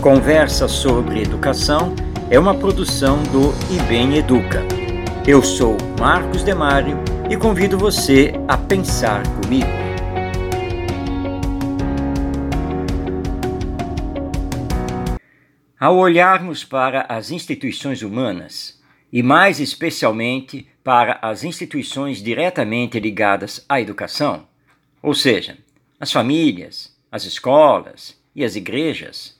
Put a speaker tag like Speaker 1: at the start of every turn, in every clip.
Speaker 1: Conversa sobre Educação é uma produção do IBEM Educa. Eu sou Marcos Demário e convido você a pensar comigo. Ao olharmos para as instituições humanas, e mais especialmente para as instituições diretamente ligadas à educação, ou seja, as famílias, as escolas e as igrejas,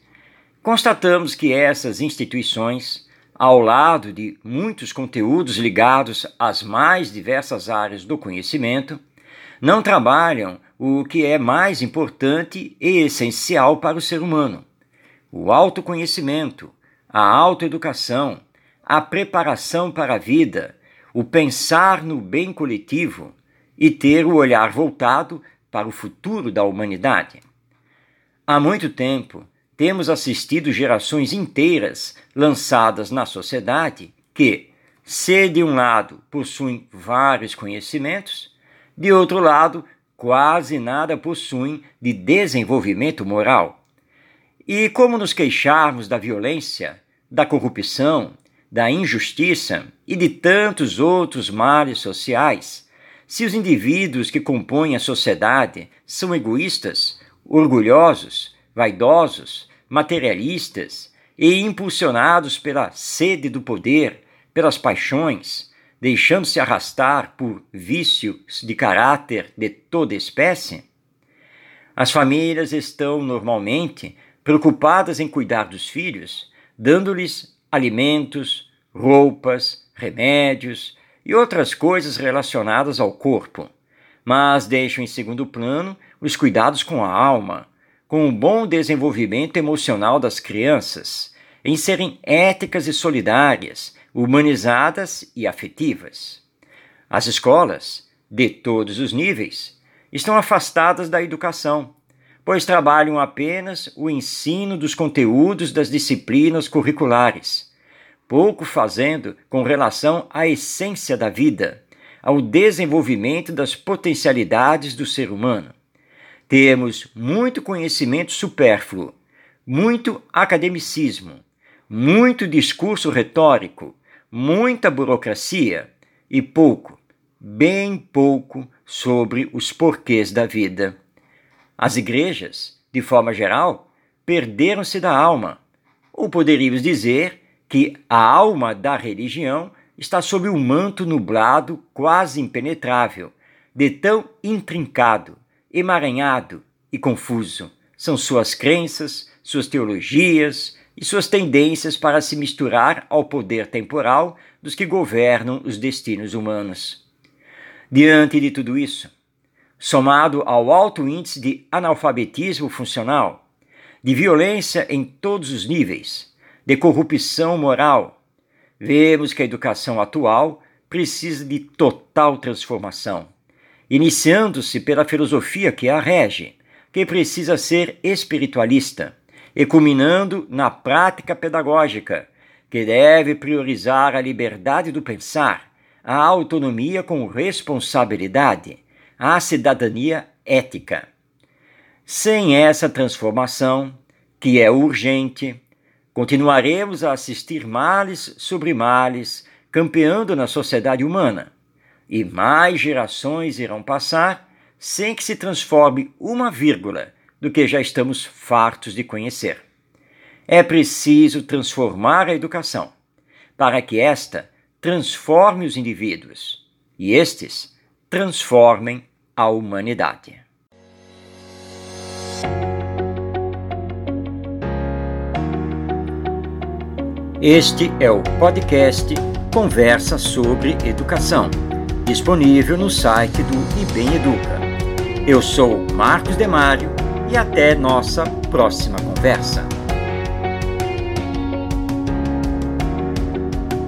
Speaker 1: constatamos que essas instituições, ao lado de muitos conteúdos ligados às mais diversas áreas do conhecimento, não trabalham o que é mais importante e essencial para o ser humano: o autoconhecimento, a autoeducação, a preparação para a vida, o pensar no bem coletivo e ter o olhar voltado para o futuro da humanidade. Há muito tempo, temos assistido gerações inteiras lançadas na sociedade que, se de um lado possuem vários conhecimentos, de outro lado, quase nada possuem de desenvolvimento moral. E como nos queixarmos da violência, da corrupção, da injustiça e de tantos outros males sociais, se os indivíduos que compõem a sociedade são egoístas, orgulhosos, vaidosos, materialistas e impulsionados pela sede do poder, pelas paixões, deixando-se arrastar por vícios de caráter de toda espécie? As famílias estão normalmente preocupadas em cuidar dos filhos, dando-lhes alimentos, roupas, remédios, e outras coisas relacionadas ao corpo, mas deixam em segundo plano os cuidados com a alma, com o bom desenvolvimento emocional das crianças, em serem éticas e solidárias, humanizadas e afetivas. As escolas, de todos os níveis, estão afastadas da educação, pois trabalham apenas o ensino dos conteúdos das disciplinas curriculares pouco fazendo com relação à essência da vida, ao desenvolvimento das potencialidades do ser humano. Temos muito conhecimento supérfluo, muito academicismo, muito discurso retórico, muita burocracia e pouco, bem pouco, sobre os porquês da vida. As igrejas, de forma geral, perderam-se da alma, ou poderíamos dizer que a alma da religião está sob um manto nublado quase impenetrável, de tão intrincado, emaranhado e confuso são suas crenças, suas teologias e suas tendências para se misturar ao poder temporal dos que governam os destinos humanos. Diante de tudo isso, somado ao alto índice de analfabetismo funcional, de violência em todos os níveis, de corrupção moral. Vemos que a educação atual precisa de total transformação, iniciando-se pela filosofia que a rege, que precisa ser espiritualista, e culminando na prática pedagógica, que deve priorizar a liberdade do pensar, a autonomia com responsabilidade, a cidadania ética. Sem essa transformação, que é urgente, Continuaremos a assistir males sobre males campeando na sociedade humana, e mais gerações irão passar sem que se transforme uma vírgula do que já estamos fartos de conhecer. É preciso transformar a educação, para que esta transforme os indivíduos e estes transformem a humanidade. Este é o podcast Conversa sobre Educação, disponível no site do IBEM Educa. Eu sou Marcos Demário e até nossa próxima conversa.